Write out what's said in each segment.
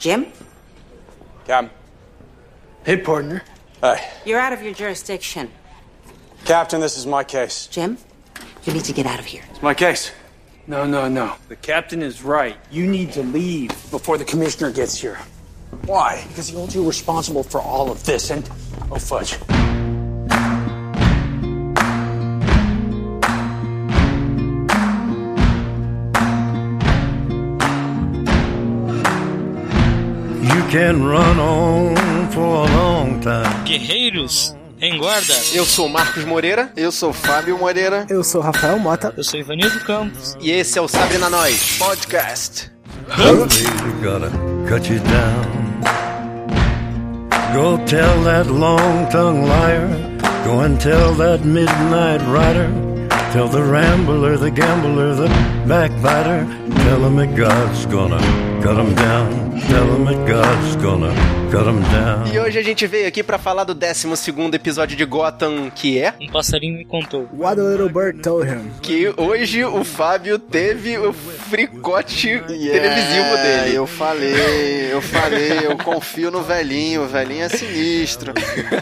Jim? Captain. Hey, partner. Hey. You're out of your jurisdiction. Captain, this is my case. Jim, you need to get out of here. It's my case. No, no, no. The captain is right. You need to leave before the commissioner gets here. Why? Because he holds you responsible for all of this and. Oh, fudge. Guerreiros em guarda. Eu sou Marcos Moreira. Eu sou Fábio Moreira. Eu sou Rafael Mota. Eu sou Ivanildo Campos. E esse é o Sabre na Nós Podcast. We gotta cut you down. Go tell that long-tongued liar. Go and tell that midnight rider. Tell the rambler, the gambler, the backbiter. Tell him that God's gonna cut him down. Tell him that God's gonna cut him down. E hoje a gente veio aqui pra falar do 12 episódio de Gotham, que é Um passarinho me contou. What a little bird told him. que hoje o Fábio teve o fricote televisivo É, dele. Eu falei, eu falei, eu confio no velhinho, o velhinho é sinistro.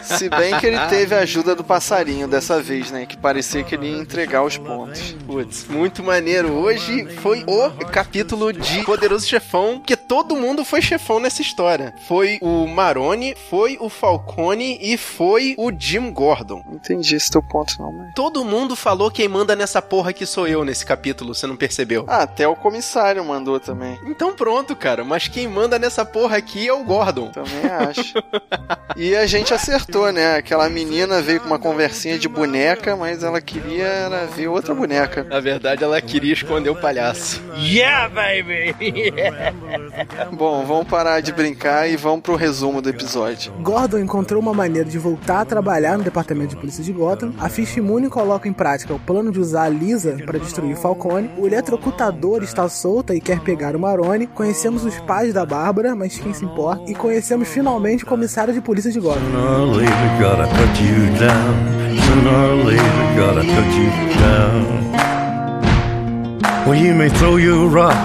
Se bem que ele teve a ajuda do passarinho dessa vez, né? Que parecia que ele ia entregar os pontos. Putz, muito maneiro. Hoje foi o capítulo de Poderoso Chefão, que todo mundo foi chefão nessa história. Foi o Maroni, foi o Falcone e foi o Jim Gordon. Não entendi esse teu ponto, não, mas. Todo mundo falou quem manda nessa porra que sou eu nesse capítulo, você não percebeu? Ah, até o comissário mandou também. Então pronto, cara. Mas quem manda nessa porra aqui é o Gordon. Também acho. E a gente acertou, né? Aquela menina veio com uma conversinha de boneca, mas ela queria era ver outra boneca. Na verdade, ela queria esconder o palhaço. Yeah, baby! Bom, vamos parar de brincar e vamos pro resumo do episódio. Gordon encontrou uma maneira de voltar a trabalhar no departamento de polícia de Gotham. A Ficha Imune coloca em prática o plano de usar a Lisa para destruir Falcone. O eletrocutador está solta e quer pegar o Maroni. Conhecemos os pais da Bárbara, mas quem se importa? E conhecemos finalmente o comissário de polícia de Gotham. Well, you may throw your rock,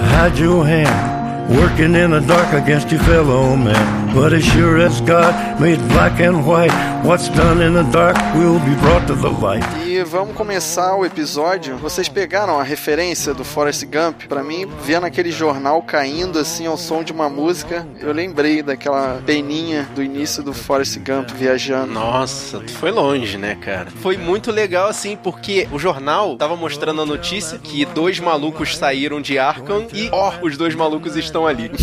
hide your hand, working in the dark against your fellow man. But as sure as God made black and white, what's done in the dark will be brought to the light. E vamos começar o episódio. Vocês pegaram a referência do Forrest Gump? Pra mim, vendo aquele jornal caindo assim ao som de uma música, eu lembrei daquela peninha do início do Forrest Gump viajando. Nossa, foi longe, né, cara? Foi muito legal, assim, porque o jornal tava mostrando a notícia que dois malucos saíram de Arkham e, ó, os dois malucos estão ali.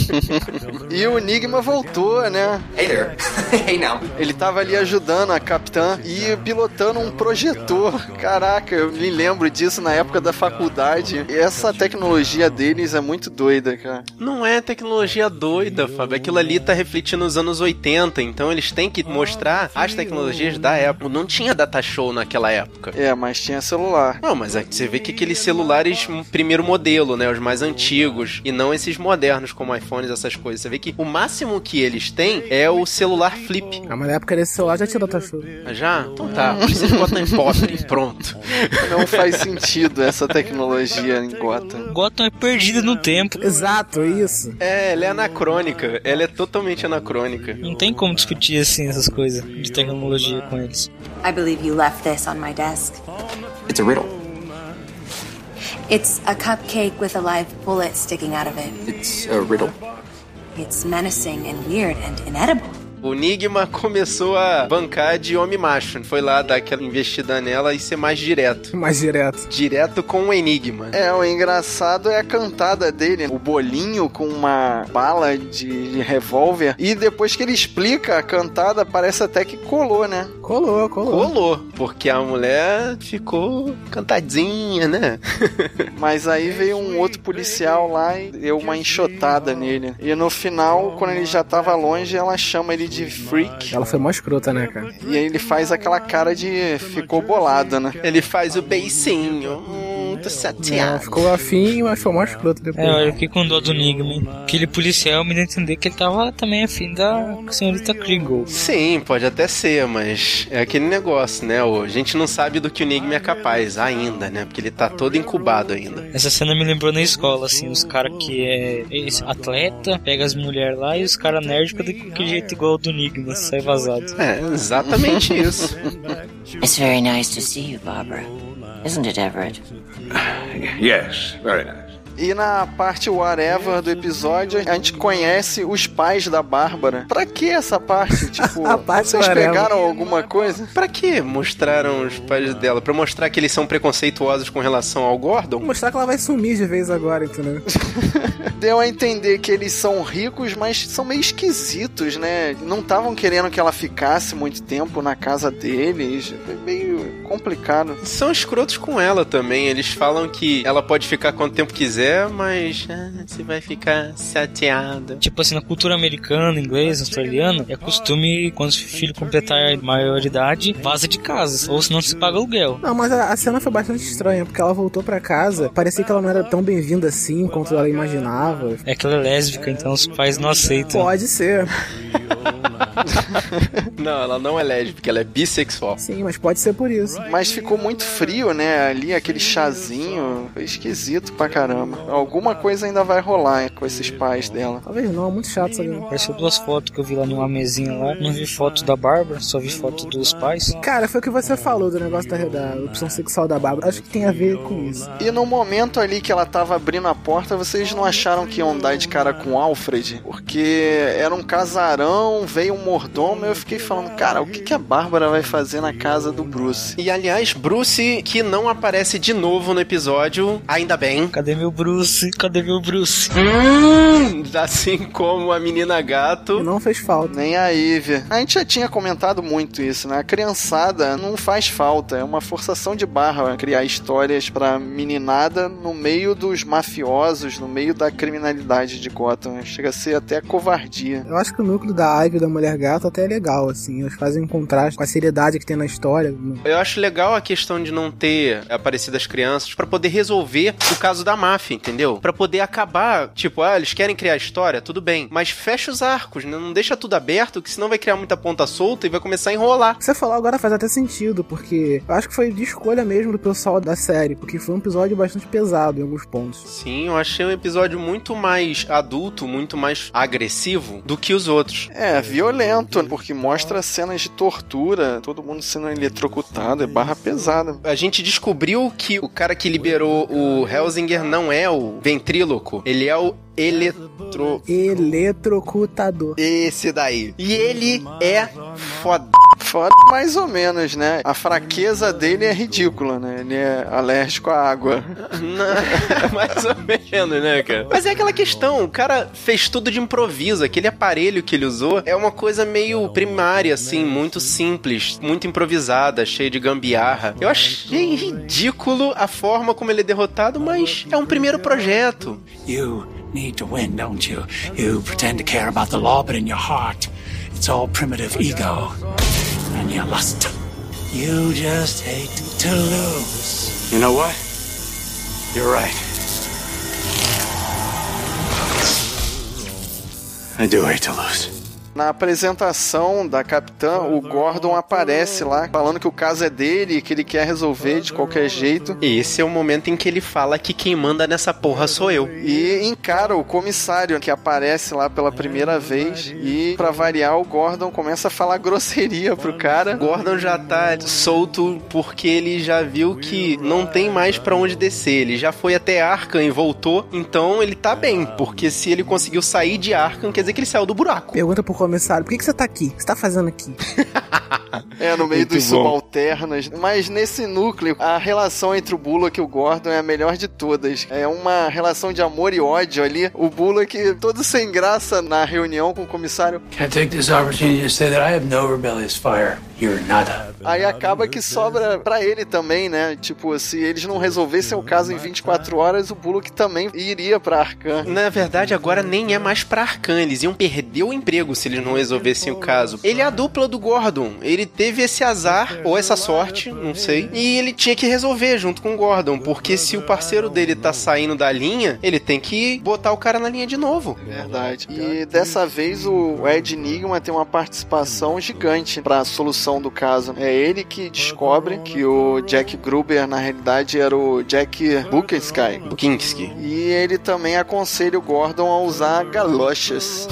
E o Enigma voltou, né? Hey there. hey now. Ele tava ali ajudando a capitã e pilotando um projetor. Caraca, eu me lembro disso na época da faculdade. Essa tecnologia deles é muito doida, cara. Não é tecnologia doida, Fábio. Aquilo ali tá refletindo os anos 80, então eles têm que mostrar as tecnologias da época. Não tinha data show naquela época. É, mas tinha celular. Não, mas é que você vê que aqueles celulares, um primeiro modelo, né? Os mais antigos. E não esses modernos, como iPhones, essas coisas. Você vê que o máximo que eles têm é o celular flip. Ah, mas na época desse celular já tinha data show. Já? Então tá. Eles botam em pobre e pronto. Não faz sentido essa tecnologia em Gotham. Gotham é perdida no tempo. Exato, isso. É, ela é anacrônica. Ela é totalmente anacrônica. Não tem como discutir assim essas coisas de tecnologia com eles. I believe you left this on my desk. It's a riddle. It's a cupcake with a live bullet sticking out of it. It's a riddle. It's menacing and weird and inedible. O Enigma começou a bancar de homem macho. Foi lá dar aquela investida nela e ser mais direto. Mais direto. Direto com o Enigma. É, o engraçado é a cantada dele, o bolinho com uma bala de, de revólver. E depois que ele explica a cantada, parece até que colou, né? Colou, colou. Colou, porque a mulher ficou cantadinha, né? Mas aí veio um outro policial lá e deu uma enxotada nele. E no final, quando ele já tava longe, ela chama ele de freak. Ela foi mó escrota, né, cara? E aí ele faz aquela cara de ficou bolado, né? Ele faz o beicinho. Tô Não, chateado. ficou afim, mas foi mais escroto depois. É, eu fiquei com dó do Nigma. Aquele policial me deu a entender que ele tava também afim da senhorita Kringle. Sim, pode até ser, mas é aquele negócio, né? A gente não sabe do que o Enigma é capaz ainda, né? Porque ele tá todo incubado ainda. Essa cena me lembrou na escola, assim, os caras que é esse atleta, pega as mulheres lá e os caras nerd ficam daquele jeito igual ao do Nigma, sai vazado. É, exatamente isso. It's very nice to see you, Barbara. Isn't it, Everett? Yes, very nice. E na parte whatever do episódio, a gente conhece os pais da Bárbara. Pra que essa parte? Tipo, A parte vocês whatever. pegaram alguma coisa? Pra que mostraram os pais dela? Pra mostrar que eles são preconceituosos com relação ao Gordon? Mostrar que ela vai sumir de vez agora, entendeu? Deu a entender que eles são ricos, mas são meio esquisitos, né? Não estavam querendo que ela ficasse muito tempo na casa deles. Foi meio complicado. São escrotos com ela também. Eles falam que ela pode ficar quanto tempo quiser, mas ah, você vai ficar chateada. Tipo assim, na cultura americana, inglesa, australiana, é costume, quando o filho completar a maioridade, vaza de casa, ou senão se paga aluguel. Não, mas a, a cena foi bastante estranha, porque ela voltou pra casa, parecia que ela não era tão bem-vinda assim quanto ela imaginava. É que ela é lésbica, então os pais não aceitam. Pode ser. Não, ela não é lésbica, ela é bissexual. Sim, mas pode ser por isso. Mas ficou muito frio, né? Ali, aquele chazinho. Foi esquisito pra caramba. Alguma coisa ainda vai rolar com esses pais dela. Talvez não, muito chato isso aqui. Apareceu duas fotos que eu vi lá numa mesinha lá. Não vi foto da Bárbara, só vi foto dos pais. Cara, foi o que você falou do negócio da, da opção sexual da Bárbara. Acho que tem a ver com isso. E no momento ali que ela tava abrindo a porta, vocês não acharam que iam dar de cara com o Alfred? Porque era um casarão, veio um mordomo, eu fiquei falando, cara, o que, que a Bárbara vai fazer na casa do Bruce? E aliás, Bruce, que não aparece de novo no episódio, ainda bem. Cadê meu Bruce? Cadê meu Bruce? Hum, assim como a menina gato. Não fez falta. Nem a Ivy. A gente já tinha comentado muito isso, né? A criançada não faz falta, é uma forçação de barra criar histórias pra meninada no meio dos mafiosos, no meio da criminalidade de Gotham. Chega a ser até covardia. Eu acho que o núcleo da Ivy da Mulher Gato até é legal, assim. Eles fazem um contraste com a seriedade que tem na história. Eu acho legal a questão de não ter aparecido as crianças pra poder resolver o caso da máfia, entendeu? Pra poder acabar, tipo, ah, eles querem criar história, tudo bem, mas fecha os arcos, né? não deixa tudo aberto, que senão vai criar muita ponta solta e vai começar a enrolar. O que você falou agora faz até sentido, porque eu acho que foi de escolha mesmo do pessoal da série, porque foi um episódio bastante pesado em alguns pontos. Sim, eu achei um episódio muito mais adulto, muito mais agressivo do que os outros. É, violento, porque mostra cenas de tortura, todo mundo sendo eletrocutado, é barra pesada. A gente descobriu que o cara que liberou o Helsinger não é o ventríloco, ele é o eletro. Eletrocutador. Esse daí. E ele é foda. Foda mais ou menos, né? A fraqueza dele é ridícula, né? Ele é alérgico à água. Não, mais ou menos, né, cara? Mas é aquela questão, o cara fez tudo de improviso, aquele aparelho que ele usou é uma coisa meio primária, assim, muito simples, muito improvisada, cheia de gambiarra. Eu achei ridículo a forma como ele é derrotado, mas é um primeiro projeto. You need to win, don't you? You pretend to care about the law, but in your heart, it's all primitive ego. And your lust. You just hate to lose. You know what? You're right. I do hate to lose. Na apresentação da capitã, o Gordon aparece lá, falando que o caso é dele e que ele quer resolver de qualquer jeito. Esse é o momento em que ele fala que quem manda nessa porra sou eu. E encara o comissário que aparece lá pela primeira vez. E, pra variar, o Gordon começa a falar grosseria pro cara. Gordon já tá solto porque ele já viu que não tem mais pra onde descer. Ele já foi até Arkham e voltou, então ele tá bem, porque se ele conseguiu sair de Arkham, quer dizer que ele saiu do buraco. Pergunta pro comissário, por que, que você tá aqui? O que você tá fazendo aqui? É, no meio Muito dos bom. subalternos. Mas nesse núcleo, a relação entre o Bullock e o Gordon é a melhor de todas. É uma relação de amor e ódio ali. O Bullock, todo sem graça na reunião com o comissário. Can I take this opportunity to say that I have no rebellious fire? You're nada. Aí acaba que sobra pra ele também, né? Tipo, se eles não resolvessem o caso em 24 horas, o Bullock também iria pra Arcan. Na verdade, agora nem é mais pra Arcan. Eles iam perder o emprego se eles não resolvessem o caso. Ele é a dupla do Gordon. Ele teve esse azar, ou essa sorte, não sei. E ele tinha que resolver junto com o Gordon. Porque se o parceiro dele tá saindo da linha, ele tem que botar o cara na linha de novo. Verdade. E dessa vez o Ed Enigma tem uma participação gigante pra solução do caso. É ele que descobre que o Jack Gruber na realidade era o Jack Bukinski. Bukinski. E ele também aconselha o Gordon a usar galochas.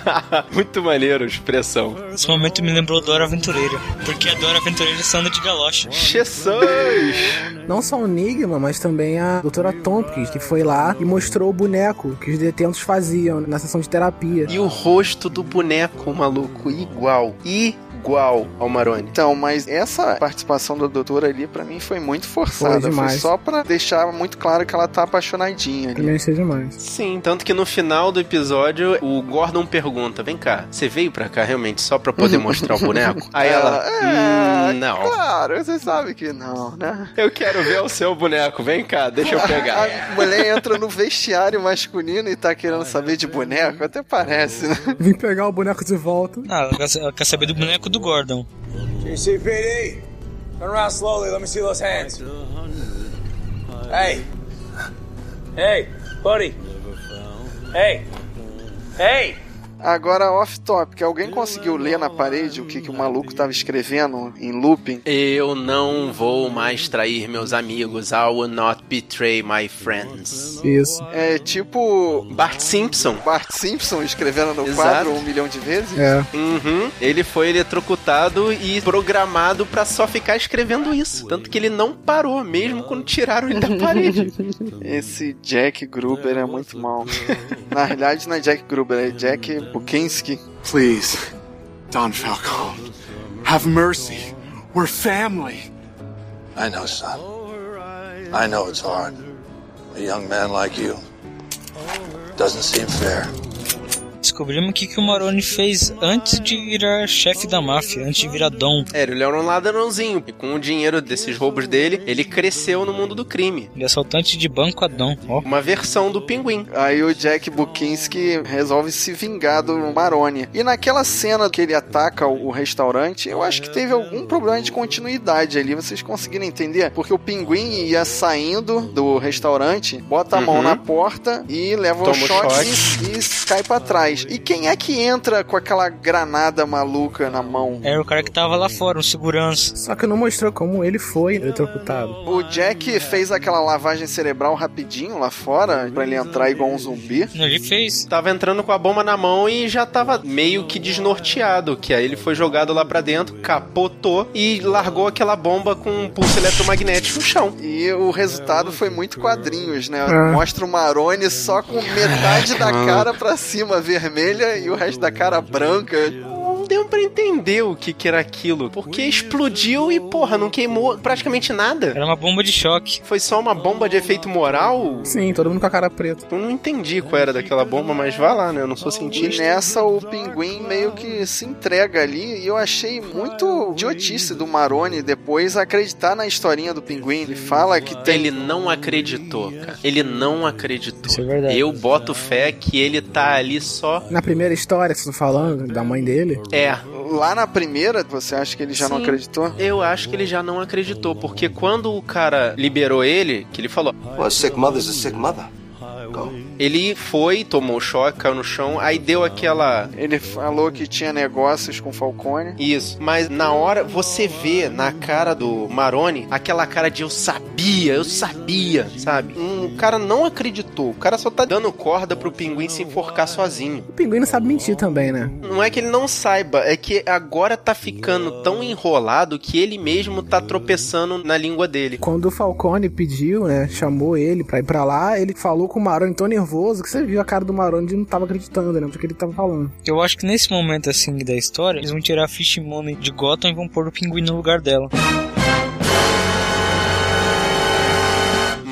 Muito maneiro a expressão. Esse momento me lembrou Dora Aventureira, porque a Dora Aventureira só anda de galocha. Jesus! Não só o Enigma, mas também a doutora Tompkins, que foi lá e mostrou o boneco que os detentos faziam na sessão de terapia. E o rosto do boneco, maluco, igual. Igual ao Maroni. Então, mas essa participação da doutora ali, pra mim, foi muito forçada. Foi Foi, só pra deixar muito claro que ela tá apaixonadinha ali. Também achei demais. Sim, tanto que no final do episódio, o Gordon pergunta: Vem cá, você veio pra cá realmente só pra poder mostrar o boneco? Aí ela, é, "Hum, não. Claro, você sabe que não, né? Eu quero ver o seu boneco, vem cá, deixa eu pegar. A mulher entra no vestiário masculino e tá querendo saber de boneco, até parece, né? Vim pegar o boneco de volta. Ah, ela quer, ela quer saber do boneco do Gordon. GCPD, turn around slowly. Let me see those hands. Hey. Hey, buddy. Hey. Hey. Agora, off-topic, alguém conseguiu ler na parede o que, que o maluco tava escrevendo em looping? Eu não vou mais trair meus amigos. I will not betray my friends. Isso. É tipo Bart Simpson. Bart Simpson escrevendo no Exato. quadro um milhão de vezes? É. Uhum. Ele foi eletrocutado e programado pra só ficar escrevendo isso. Tanto que ele não parou, mesmo quando tiraram ele da parede. Esse Jack Gruber é muito mal. Na realidade, não é Jack Gruber, é Jack Bukinski. Please, Don Falcone, have mercy. We're family. I know, son. I know it's hard. A young man like you. Doesn't seem fair. Descobrimos o que, que o Maroni fez antes de virar chefe da máfia, antes de virar Dom. É, ele era um ladrãozinho. E com o dinheiro desses roubos dele, ele cresceu no mundo do crime. Ele é assaltante de banco a Dom. Ó. Uma versão do pinguim. Aí o Jack Bukinski resolve se vingar do Maroni. E naquela cena que ele ataca o restaurante, eu acho que teve algum problema de continuidade ali. Vocês conseguiram entender? Porque o pinguim ia saindo do restaurante, bota a mão Uhum. na porta e leva Toma o choque choque. e, e cai pra trás. E quem é que entra com aquela granada maluca na mão? Era o cara que tava lá fora, um segurança. Só que não mostrou como ele foi eletrocutado. O Jack fez aquela lavagem cerebral rapidinho lá fora, pra ele entrar igual um zumbi. Ele fez. Tava entrando com a bomba na mão e já tava meio que desnorteado. Que aí ele foi jogado lá pra dentro, capotou e largou aquela bomba com um pulso eletromagnético no chão. E o resultado foi muito quadrinhos, né? É. Mostra o Maroni só com metade da cara pra cima vermelha e o resto da cara branca. Não deu pra entender o que, que era aquilo. Porque explodiu e, porra, não queimou praticamente nada. Era uma bomba de choque. Foi só uma bomba de efeito moral? Sim, todo mundo com a cara preta. Eu não entendi qual era daquela bomba, mas vá lá, né? Eu não sou E cientista. nessa o pinguim meio que se entrega ali e eu achei muito idiotice do Maroni depois acreditar na historinha do pinguim. Ele fala que tem Ele não acreditou, cara. Ele não acreditou. Isso é verdade. Eu boto fé que ele tá ali só. Na primeira história que você tá falando, da mãe dele, É. lá na primeira, você acha que ele já não Sim. acreditou? Eu acho que ele já não acreditou, porque quando o cara liberou ele, que ele falou, Well, a sick mother's a sick mother. Ele foi, tomou choque, caiu no chão, aí deu aquela. Ele falou que tinha negócios com Falcone. Isso, mas na hora você vê na cara do Maroni aquela cara de eu sabia, eu sabia, sabe? Um, o cara não acreditou, o cara só tá dando corda pro pinguim se enforcar sozinho. o pinguim não sabe mentir também, né? Não é que ele não saiba, é que agora tá ficando tão enrolado que ele mesmo tá tropeçando na língua dele. Quando o Falcone pediu, né, chamou ele pra ir pra lá, ele falou com o Maroni tão nervoso que você viu a cara do Maroni de não tava acreditando, né, porque ele tava falando. Eu acho que nesse momento assim da história, eles vão tirar a Fish Money de Gotham e vão pôr o pinguim no lugar dela.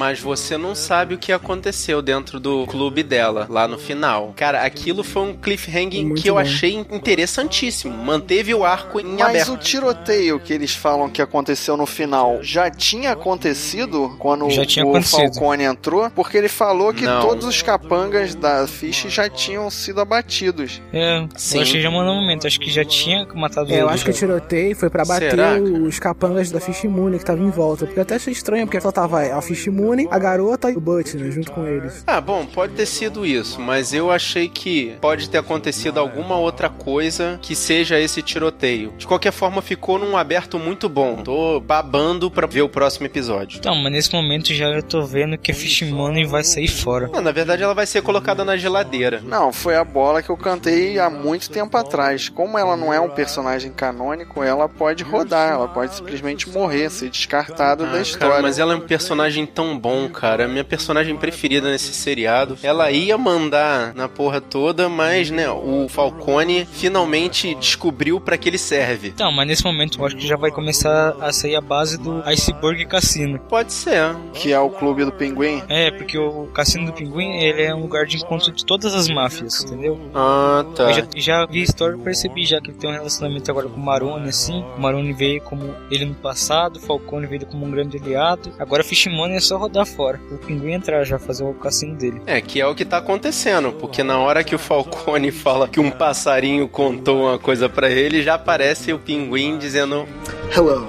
Mas você não sabe o que aconteceu dentro do clube dela, lá no final. Cara, aquilo foi um cliffhanger Muito que eu bom. achei interessantíssimo. Manteve o arco em Mas aberto. o tiroteio que eles falam que aconteceu no final já tinha acontecido quando Já tinha o acontecido. Falcone entrou? Porque ele falou que Não. todos os capangas da Fish já tinham sido abatidos. É, Sim. eu acho que já mandou um momento, acho que já tinha matado É, eu acho que o tiroteio foi pra bater Será, os capangas da Fish Moon que estavam em volta. Porque eu até achei estranho, porque só tava a Fish A garota e o Butch, né, junto com eles. Ah, bom, pode ter sido isso, mas eu achei que pode ter acontecido alguma outra coisa que seja esse tiroteio. De qualquer forma, ficou num aberto muito bom. Tô babando pra ver o próximo episódio. Então, mas nesse momento já eu tô vendo que a Fish Money vai sair fora. Ah, na verdade, ela vai ser colocada na geladeira. Não, foi a bola que eu cantei há muito tempo atrás. Como ela não é um personagem canônico, ela pode rodar, ela pode simplesmente morrer, ser descartada da Ah, história. cara, mas ela é um personagem tão bom, cara. A minha personagem preferida nesse seriado. Ela ia mandar na porra toda, mas, né, o Falcone finalmente descobriu pra que ele serve. Então, mas nesse momento eu acho que já vai começar a sair a base do Iceberg Cassino. Pode ser. Que é o clube do pinguim. É, porque o Cassino do Pinguim, ele é um lugar de encontro de todas as máfias, entendeu? Ah, tá. Eu já, já vi a história e percebi já que ele tem um relacionamento agora com o Maroni, assim. O Maroni veio como ele no passado, o Falcone veio como um grande aliado. Agora Fish Money é só rodar fora. O Pinguim entrar já, fazer o cassino dele. É, que é o que tá acontecendo, porque na hora que o Falcone fala que um passarinho contou uma coisa pra ele, já aparece o pinguim dizendo: Hello,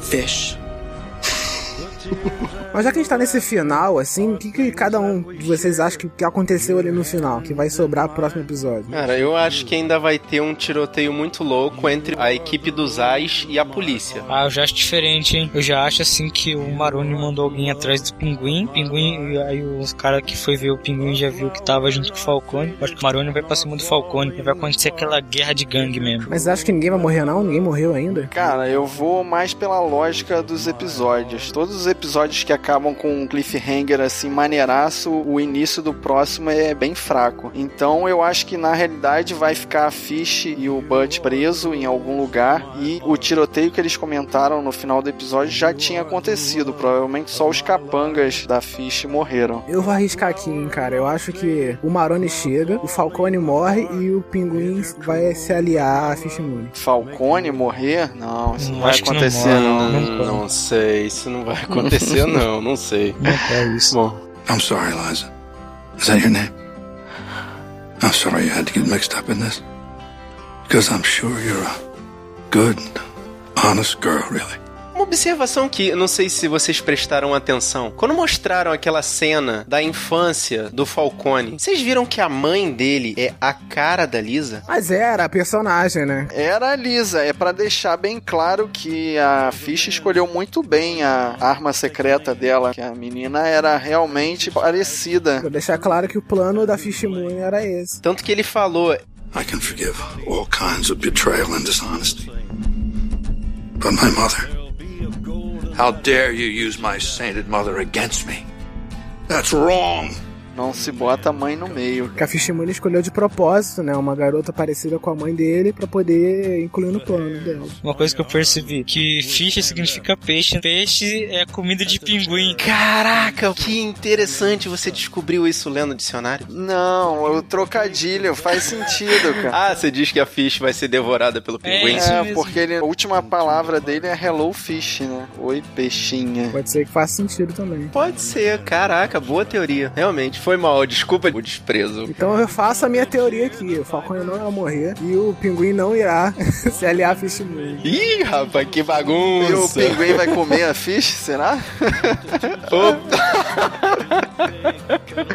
fish. Mas já que a gente tá nesse final, assim, o que, que cada um de vocês acha que, que aconteceu ali no final? Que vai sobrar pro próximo episódio? Cara, eu acho que ainda vai ter um tiroteio muito louco entre a equipe dos Ais e a polícia. Ah, eu já acho diferente, hein? Eu já acho assim que o Maroni mandou alguém atrás do pinguim. Pinguim, e aí os caras que foi ver o pinguim já viu que tava junto com o Falcone. Eu acho que o Maroni vai pra cima do Falcone. E vai acontecer aquela guerra de gangue mesmo. Mas acho que ninguém vai morrer, não? Ninguém morreu ainda? Cara, eu vou mais pela lógica dos episódios. Todos os episódios que acabam com um cliffhanger assim maneiraço, o início do próximo é bem fraco. Então eu acho que na realidade vai ficar a Fish e o Butch preso em algum lugar e o tiroteio que eles comentaram no final do episódio já tinha acontecido. Provavelmente só os capangas da Fish morreram. Eu vou arriscar aqui, hein, cara. Eu acho que o Maroni chega, o Falcone morre e o Pinguim vai se aliar a Fish Moon. Falcone morrer? Não, isso não, Hum, vai não acontecer não. não. Não sei, isso não vai acontecer, não, não sei. Não é isso. Bom, I'm sorry, Liza. Is that your name? I'm sorry you had to get mixed up in this. Because I'm sure you're a good, honest girl, really. Uma observação que eu não sei se vocês prestaram atenção. Quando mostraram aquela cena da infância do Falcone, vocês viram que a mãe dele é a cara da Lisa? Mas era a personagem, né? Era a Lisa, é pra deixar bem claro que a Fish escolheu muito bem a arma secreta dela, que a menina era realmente parecida. Vou deixar claro que o plano da Fish Moon era esse. Tanto que ele falou: I can forgive all kinds of betrayal and dishonesty. But my mother. How dare you use my sainted mother against me? That's wrong. Não se bota a mãe no meio. Que a Fish Moon escolheu de propósito, né? Uma garota parecida com a mãe dele pra poder incluir no plano dela. Uma coisa que eu percebi, que fish significa peixe. Peixe é comida de pinguim. Caraca, que interessante você descobriu isso lendo o dicionário. Não, o trocadilho faz sentido, cara. Ah, você diz que a Fish vai ser devorada pelo pinguim? isso É, mesmo. porque ele, a última palavra dele é Hello Fish, né? Oi, peixinha. Pode ser que faça sentido também. Pode ser, caraca, boa teoria. Realmente, foi mal, desculpa o desprezo. Então eu faço a minha teoria aqui. O Falcone não irá morrer e o Pinguim não irá se aliar a Fish Moon. Ih, rapaz, que E o bagunça. pinguim vai comer a Fish, será?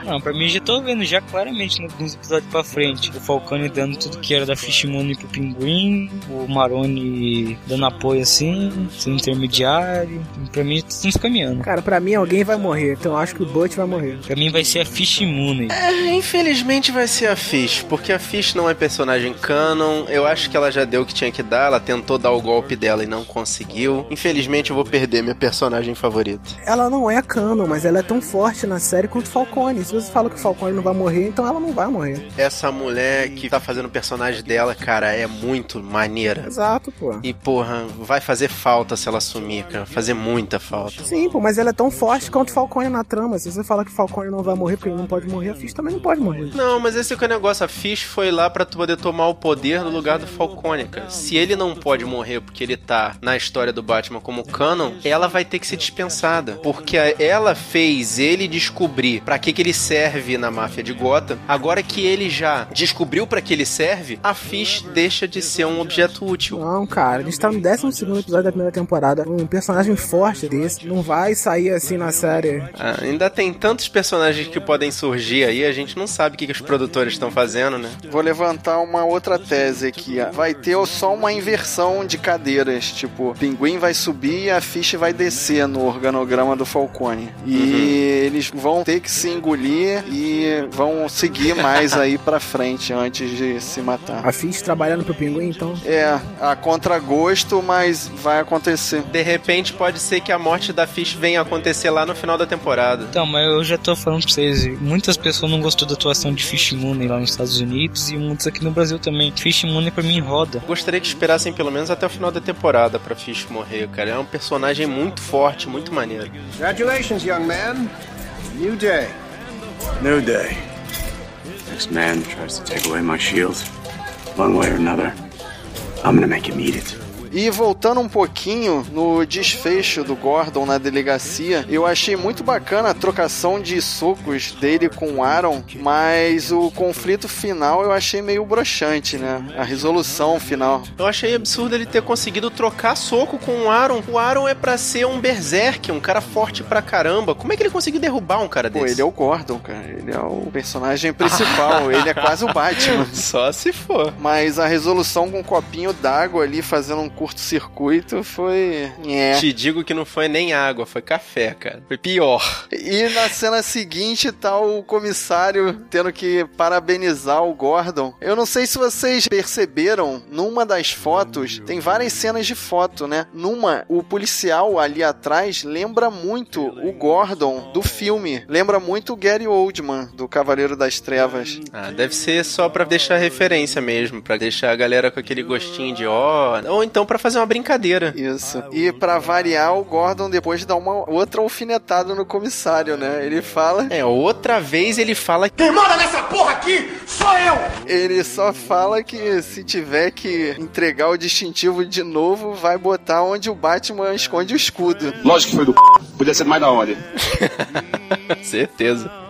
Não, pra mim já tô vendo já claramente nos episódios pra frente. O Falcone dando tudo que era da Fish Money pro Pinguim, o Maroni dando apoio assim, sendo intermediário. Pra mim tá tudo caminhando. Cara, pra mim alguém vai morrer. Então eu acho que o Butch vai morrer. Pra mim vai ser a Fish Money. É, infelizmente vai ser a Fish, porque a Fish não é personagem canon. Eu acho que ela já deu o que tinha que dar. Ela tentou dar o golpe dela e não conseguiu. Infelizmente eu vou perder minha personagem favorita. Ela não é canon, mas ela é tão forte na série quanto o Falcone. Se você fala que o Falcone não vai morrer, então ela não vai morrer. Essa mulher que tá fazendo o personagem dela, cara, é muito maneira. Exato, pô. E, porra, vai fazer falta se ela sumir, cara. Fazer muita falta. Sim, pô, mas ela é tão forte quanto o Falcone na trama. Se você fala que o Falcone não vai morrer porque ele não pode morrer, a Fish também não pode morrer. Não, mas esse é o negócio. A Fish foi lá pra poder tomar o poder no lugar do Falcone, cara. Se ele não pode morrer porque ele tá na história do Batman como canon, ela vai ter que ser dispensada. Porque ela fez ele descobrir para que, que ele serve na máfia de Gotham. Agora que ele já descobriu para que ele serve, a Fish deixa de ser um objeto útil. Não, cara, a gente tá no 12 episódio da primeira temporada. Um personagem forte desse não vai sair assim na série. Ah, ainda tem tantos personagens que podem surgir aí, a gente não sabe o que, que os produtores estão fazendo, né? Vou levantar uma outra tese aqui. Vai ter só uma inversão de cadeiras. Tipo, o pinguim vai subir e a Fish vai descer no organograma do Falcone. E uhum. eles vão ter que se engolir e vão seguir mais aí pra frente antes de se matar. A Fish trabalhando pro pinguim, então? É, a contragosto, mas vai acontecer. De repente pode ser que a morte da Fish venha acontecer lá no final da temporada. Então, mas eu já tô falando pra vocês, muitas pessoas não gostou da atuação de Fish Mooney lá nos Estados Unidos e muitos aqui no Brasil também. Fish Mooney pra mim roda. Gostaria que esperassem pelo menos até o final da temporada pra Fish morrer, cara. É um personagem muito forte, muito maneiro. Congratulations, young man. New day. New day. This man tries to take away my shield. One way or another, I'm gonna make him eat it. E voltando um pouquinho no desfecho do Gordon na delegacia, eu achei muito bacana a trocação de socos dele com o Aaron, mas o conflito final eu achei meio broxante, né? A resolução final. Eu achei absurdo ele ter conseguido trocar soco com o Aaron. O Aaron é para ser um berserk, um cara forte pra caramba. Como é que ele conseguiu derrubar um cara desse? Pô, ele é o Gordon, cara. Ele é o personagem principal. ele é quase o Batman. Só se for. Mas a resolução com um copinho d'água ali fazendo um curto-circuito foi. É. Te digo que não foi nem água, foi café, cara. Foi pior. E na cena seguinte tá o comissário tendo que parabenizar o Gordon. Eu não sei se vocês perceberam, numa das fotos, tem várias cenas de foto, né? Numa, o policial ali atrás lembra muito o Gordon do filme. Lembra muito o Gary Oldman, do Cavaleiro das Trevas. Ah, deve ser só pra deixar referência mesmo, pra deixar a galera com aquele gostinho de ó. Oh, ou então para fazer uma brincadeira. Isso. E para variar, o Gordon depois dá uma outra alfinetada no comissário, né? Ele fala. É, outra vez ele fala. Quem manda nessa porra aqui sou eu! Ele só fala que se tiver que entregar o distintivo de novo, vai botar onde o Batman esconde o escudo. Lógico que foi do c... Podia ser mais da hora. Certeza.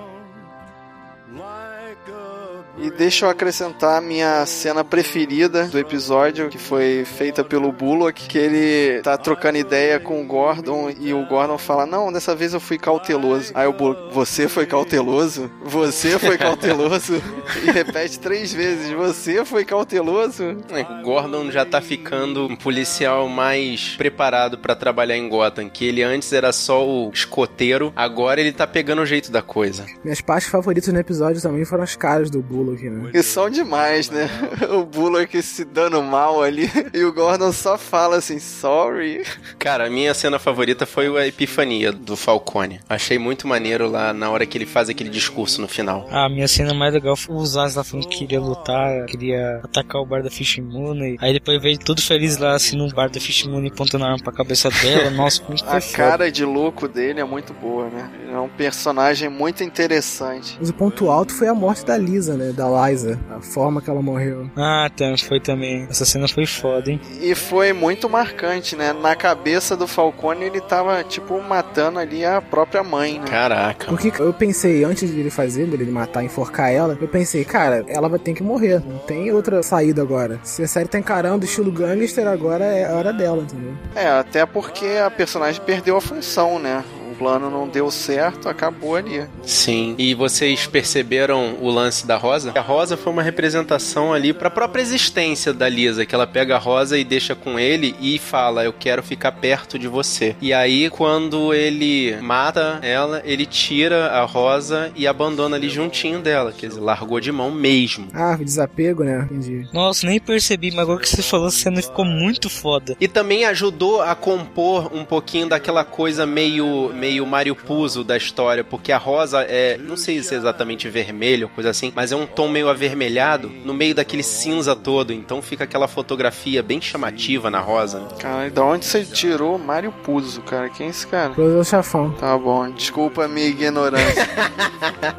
E deixa eu acrescentar a minha cena preferida do episódio, que foi feita pelo Bullock, que ele tá trocando ideia com o Gordon e o Gordon fala: Não, dessa vez eu fui cauteloso. Aí o Bullock, você foi cauteloso? Você foi cauteloso? e repete três vezes: Você foi cauteloso? É, o Gordon já tá ficando um policial mais preparado para trabalhar em Gotham, que ele antes era só o escoteiro, agora ele tá pegando o jeito da coisa. Minhas partes favoritas no episódio também foram as caras do Bullock. Bullock, né? Que são demais, né? O Bullock se dando mal ali e o Gordon só fala assim, sorry. Cara, a minha cena favorita foi a epifania do Falcone. Achei muito maneiro lá na hora que ele faz aquele discurso no final. Ah, a minha cena mais legal foi o Zaz lá falando que queria lutar, queria atacar o bar da Fish Moon. Aí depois veio tudo feliz lá, assim, no bar da Fish Moon, pontando a arma pra cabeça dela. Nossa, muito A cara de louco dele é muito boa, né? é um personagem muito interessante. Mas o ponto alto foi a morte da Lisa, né? Da Liza, a forma que ela morreu. Ah, tá, foi também. Essa cena foi foda, hein? E foi muito marcante, né? Na cabeça do Falcone ele tava, tipo, matando ali a própria mãe, né? Caraca. Porque eu pensei, antes de ele fazer, dele matar, enforcar ela, eu pensei, cara, ela vai ter que morrer. Não tem outra saída agora. Se a série tá encarando o estilo gangster, agora é a hora dela, entendeu? É, até porque a personagem perdeu a função, né? Plano não deu certo, acabou ali. Sim. E vocês perceberam o lance da Rosa? A Rosa foi uma representação ali para a própria existência da Lisa, que ela pega a Rosa e deixa com ele e fala: "Eu quero ficar perto de você". E aí quando ele mata ela, ele tira a Rosa e abandona ali juntinho dela, quer dizer, largou de mão mesmo. Ah, desapego, né? Entendi. Nossa, nem percebi, mas agora que você falou, a cena ficou muito foda. E também ajudou a compor um pouquinho daquela coisa meio, meio meio Mario Puzo da história, porque a rosa é, não sei se é exatamente vermelho, coisa assim, mas é um tom meio avermelhado no meio daquele cinza todo, então fica aquela fotografia bem chamativa na rosa. Cara, e da onde você tirou Mário Puzo, cara? Quem é esse cara? Close chafão. Tá bom, desculpa a minha ignorância.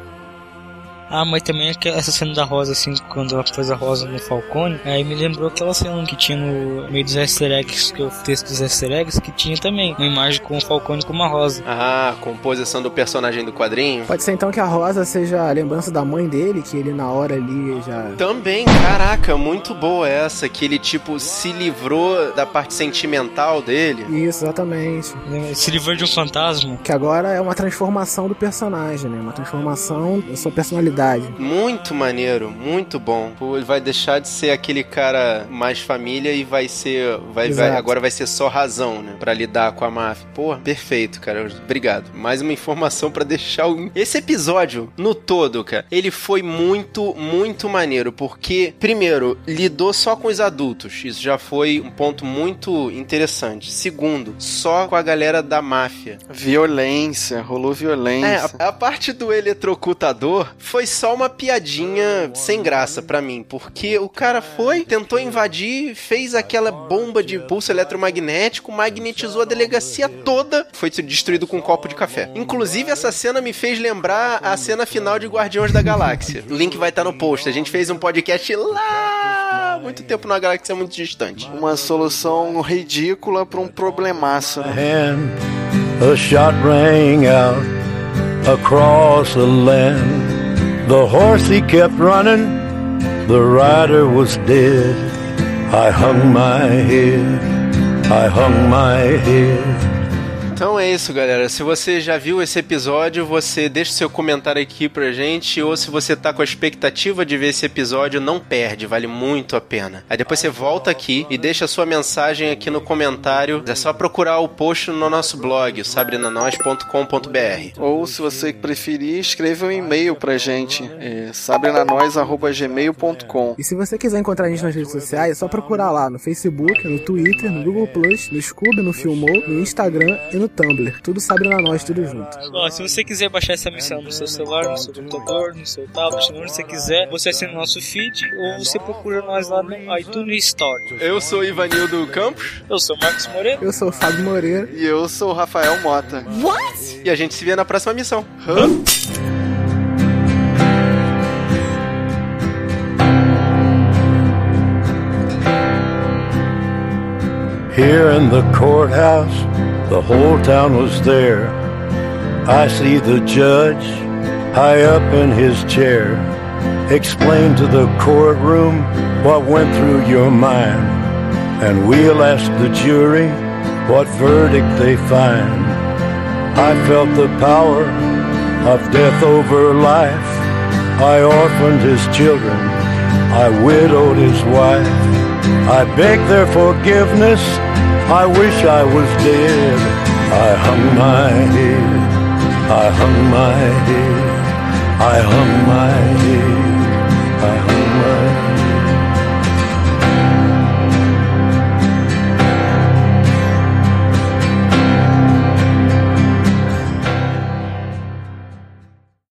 Ah, mas também aquela- essa cena da Rosa, assim, quando ela faz a Rosa no Falcone, aí me lembrou aquela cena que tinha no meio dos easter eggs, que é o texto dos easter eggs, que tinha também uma imagem com o Falcone com uma rosa. Ah, composição do personagem do quadrinho. Pode ser então que a Rosa seja a lembrança da mãe dele, que ele na hora ali já. Também, caraca, muito boa essa, que ele tipo se livrou da parte sentimental dele. Isso, exatamente. Se livrou de um fantasma. Que agora é uma transformação do personagem, né? Uma transformação da sua personalidade. Muito maneiro, muito bom. Pô, ele vai deixar de ser aquele cara mais família e vai ser. Vai, vai- agora vai ser só razão, né? Pra lidar com a máfia. Pô, perfeito, cara. Obrigado. Mais uma informação pra deixar o. Esse episódio, no todo, cara, ele foi muito, muito maneiro. Porque, primeiro, lidou só com os adultos. Isso já foi um ponto muito interessante. Segundo, só com a galera da máfia. violência, rolou É, violência. a, a parte do eletrocutador foi só uma piadinha sem graça pra mim, porque o cara foi, tentou invadir, fez aquela bomba de pulso eletromagnético, magnetizou a delegacia toda, foi destruído com um copo de café. Inclusive, essa cena me fez lembrar a cena final de Guardiões da Galáxia. O link vai estar no post. A gente fez um podcast lá, muito tempo na galáxia muito distante. Uma solução ridícula pra um problemaço, né? a shot rang out across the land. The horse he kept running, the rider was dead. I hung my head, I hung my head. Então é isso, galera. Se você já viu esse episódio, você deixa seu comentário aqui pra gente. Ou se você tá com a expectativa de ver esse episódio, não perde, vale muito a pena. Aí depois você volta aqui e deixa sua mensagem aqui no comentário. É só procurar o post no nosso blog, sabrinanois.com.br. Ou, se você preferir, escreva um e-mail pra gente, é, sabrinanois.gmail.com. E se você quiser encontrar a gente nas redes sociais, é só procurar lá no Facebook, no Twitter, no Google Plus, no Scoob, no Filmou, no Instagram e no Tumblr. Tudo sabe na nós, tudo junto. Ó, se você quiser baixar essa missão no seu celular, no seu computador, no seu tablet, onde você quiser, você assina o nosso feed ou você procura nós lá no iTunes Store. Eu sou Ivanildo Campos. Eu sou Marcos Moreira. Eu sou o Fábio Moreira. E eu sou o Rafael Mota. E a gente se vê na próxima missão. Here in the courthouse, the whole town was there. I see the judge high up in his chair. Explain to the courtroom what went through your mind. And we'll ask the jury what verdict they find. I felt the power of death over life. I orphaned his children. I widowed his wife. I beg their forgiveness. I wish I was dead. I hung my head. I hung my head. I hung my head. I hung